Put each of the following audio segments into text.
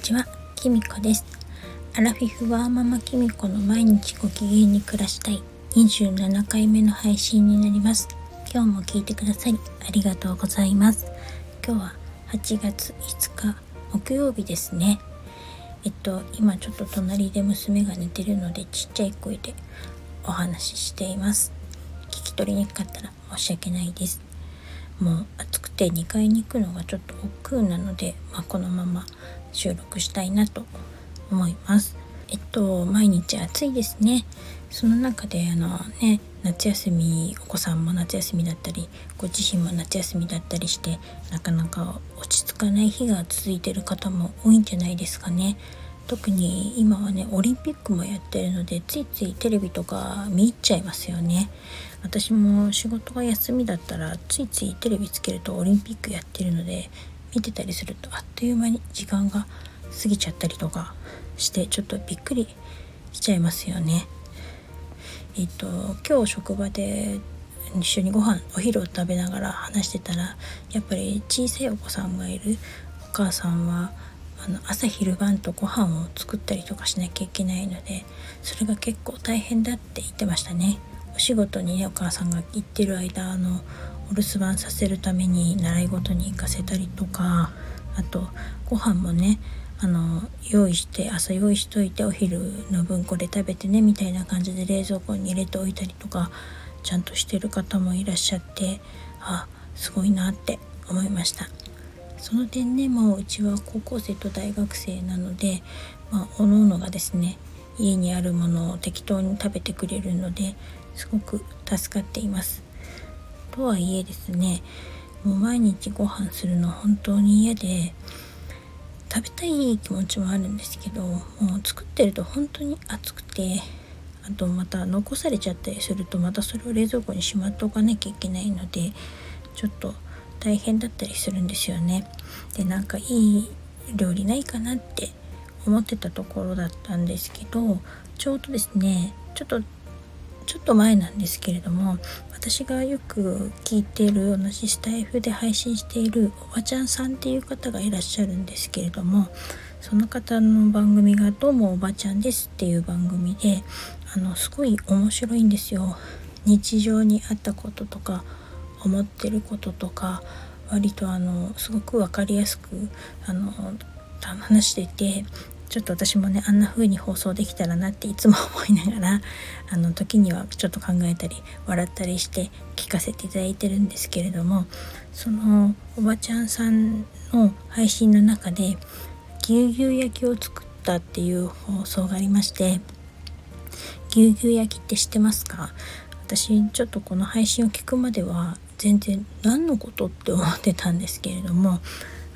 ちは、きみこです。アラフィフワーママきみこの毎日ご機嫌に暮らしたい27回目の配信になります。今日も聞いてくださりありがとうございます。今日は8月5日木曜日ですね。えっと、今ちょっと隣で娘が寝てるのでちっちゃい声でお話ししています。聞き取りにくかったら申し訳ないです。もう暑くて2階に行くのがちょっと億劫なので、まあ、このまま収録したいなと思います。えっと毎日暑いですね。その中であのね夏休みお子さんも夏休みだったりご自身も夏休みだったりしてなかなか落ち着かない日が続いてる方も多いんじゃないですかね。特に今はねオリンピックもやってるのでついついテレビとか見入っちゃいますよね。私も仕事が休みだったらついついテレビつけるとオリンピックやってるので見てたりするとあっという間に時間が過ぎちゃったりとかしてちょっとびっくりしちゃいますよね。えっと今日職場で一緒にご飯お昼を食べながら話してたらやっぱり小さいお子さんがいる。お母さんはあの朝昼晩とご飯を作ったりとかしなきゃいけないのでそれが結構大変だって言ってましたねお仕事にねお母さんが行ってる間あのお留守番させるために習い事に行かせたりとかあとご飯もねあの用意して朝用意しといてお昼の分これ食べてねみたいな感じで冷蔵庫に入れておいたりとかちゃんとしてる方もいらっしゃってあすごいなって思いました。その点ねもううちは高校生と大学生なので、まあ、おのおのがですね家にあるものを適当に食べてくれるのですごく助かっています。とはいえですねもう毎日ご飯するの本当に嫌で食べたい気持ちもあるんですけどもう作ってると本当に暑くてあとまた残されちゃったりするとまたそれを冷蔵庫にしまっておかなきゃいけないのでちょっと大変だったりするんですよね。でなんかいい料理ないかなって思ってたところだったんですけどちょうどですねちょっとちょっと前なんですけれども私がよく聞いている同じスタイフで配信しているおばちゃんさんっていう方がいらっしゃるんですけれどもその方の番組が「どうもおばちゃんです」っていう番組であのすごい面白いんですよ。日常にあったこととか思ってることとか割とあのすごく分かりやすくあの話しててちょっと私もねあんな風に放送できたらなっていつも思いながらあの時にはちょっと考えたり笑ったりして聞かせていただいてるんですけれどもそのおばちゃんさんの配信の中でぎゅうぎゅう焼きを作ったっていう放送がありましてぎゅうぎゅう焼きって知ってますか？私ちょっとこの配信を聞くまでは全然何のことって思ってたんですけれども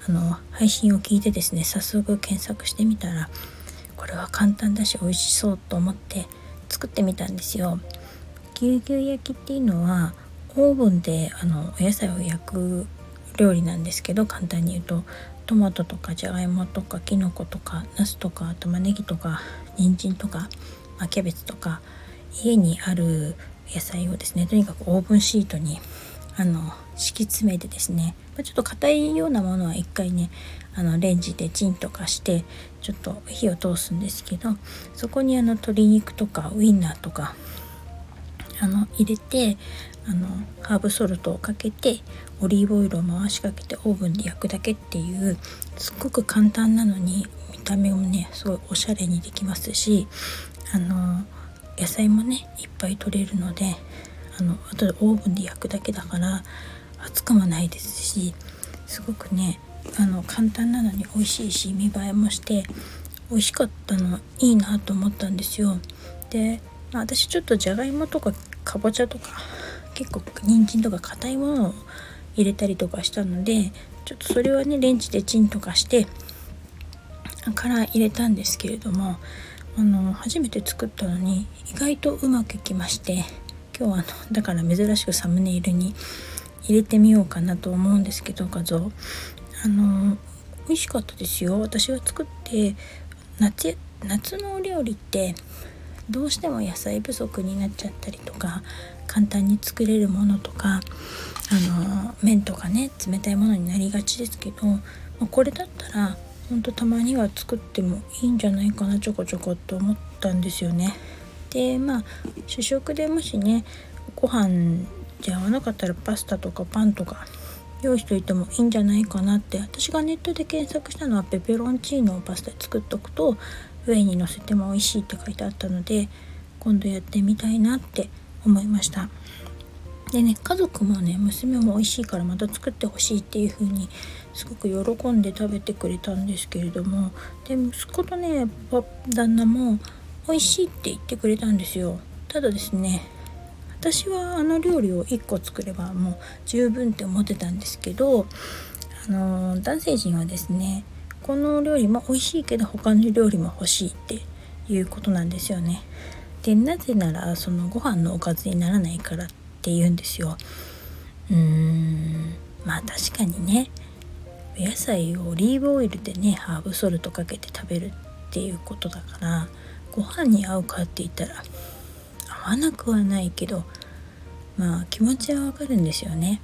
あの配信を聞いてですね早速検索してみたらこれは簡単だし美味しそうと思って作ってみたんですよ。ぎゅうぎゅう焼きっていうのはオーブンであのお野菜を焼く料理なんですけど簡単に言うとトマトとかじゃがいもとかきのことかナスとか玉ねぎとか人参とか、まあ、キャベツとか家にある野菜をですねとにかくオーブンシートにあの敷き詰めてですねちょっと硬いようなものは一回ねあのレンジでチンとかしてちょっと火を通すんですけどそこにあの鶏肉とかウインナーとかあの入れてあのハーブソルトをかけてオリーブオイルを回しかけてオーブンで焼くだけっていうすっごく簡単なのに見た目もねすごいおしゃれにできますしあの野菜もねいっぱい取れるのであのあとでオーブンで焼くだけだから熱くもないですしすごくねあの簡単なのに美味しいし見栄えもして美味しかったのいいなと思ったんですよ。で、まあ、私ちょっとじゃがいもとかかぼちゃとか結構人参とか硬いものを入れたりとかしたのでちょっとそれはねレンジでチンとかしてから入れたんですけれどもあの初めて作ったのに意外とうまくいきまして今日はあのだから珍しくサムネイルに入れてみようかなと思うんですけど画像あの美味しかったですよ私が作って夏夏のお料理ってどうしても野菜不足になっちゃったりとか簡単に作れるものとかあの麺とかね冷たいものになりがちですけどこれだったらほんとたまには作ってもいいんじゃないかなちょこちょこっと思ったんですよね。でまあ主食でもしねご飯じゃ合わなかったらパスタとかパンとか用意しといてもいいんじゃないかなって私がネットで検索したのはペペロンチーノをパスタで作っとくと上に乗せても美味しいって書いてあったので今度やってみたいなって思いました。でね家族もね娘も美味しいからまた作ってほしいっていう風にすごく喜んで食べてくれたんですけれどもで息子とね旦那も美味しいって言ってくれたんですよただですね私はあの料理を1個作ればもう十分って思ってたんですけどあの男性陣はですねこの料理も美味しいけど他の料理も欲しいっていうことなんですよね。でなぜならそのご飯のおかずにならないからって言うんですよ。うーんまあ確かにねお野菜をオリーブオイルでねハーブソルトかけて食べるっていうことだからご飯に合うかって言ったら合わなくはないけどまあ気持ちはわかるんですよね。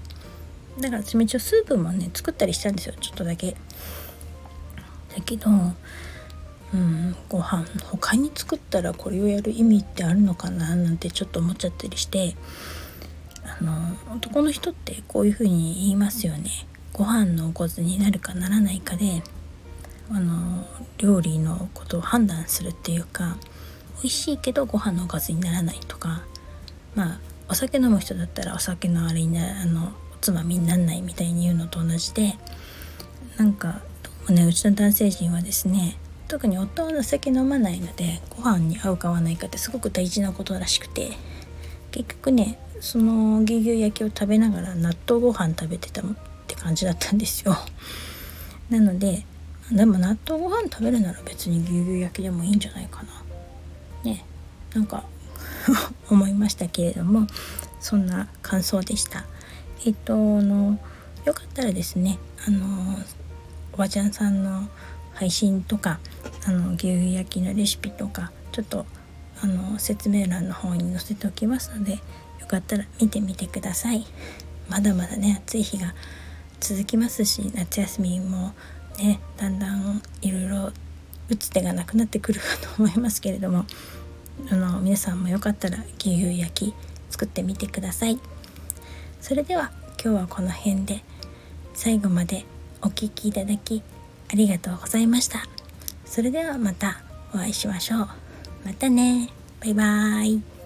だから私も一応スープもね作ったりしたんですよ。ちょっとだけ。だけどうんご飯他に作ったらこれをやる意味ってあるのかななんてちょっと思っちゃったりしてあの男の人ってこういう風に言いますよね。ご飯のおかずになるかならないかであの料理のことを判断するっていうか美味しいけどご飯のおかずにならないとかまあお酒飲む人だったらお酒のあれになあのおつまみになんないみたいに言うのと同じでなんかねうちの男性陣はですね特に夫はお酒飲まないのでご飯に合うか合わないかってすごく大事なことらしくて結局ねその牛乳焼きを食べながら納豆ご飯食べてたって感じだったんですよ。なのででも納豆ご飯食べるなら別に牛乳焼きでもいいんじゃないかな。ね。なんか 思いましたけれどもそんな感想でした。えっとあのよかったらですねあのおばちゃんさんの配信とかあの牛乳焼きのレシピとかちょっとあの説明欄の方に載せておきますのでよかったら見てみてください。まだまだね暑い日が続きますし夏休みもねだんだんいろいろ打つ手がなくなってくるかと思いますけれどもあの皆さんもよかったら牛乳焼き作ってみてください。それでは今日はこの辺で最後までお聴きいただきありがとうございました。それではまたお会いしましょう。またね。バイバーイ。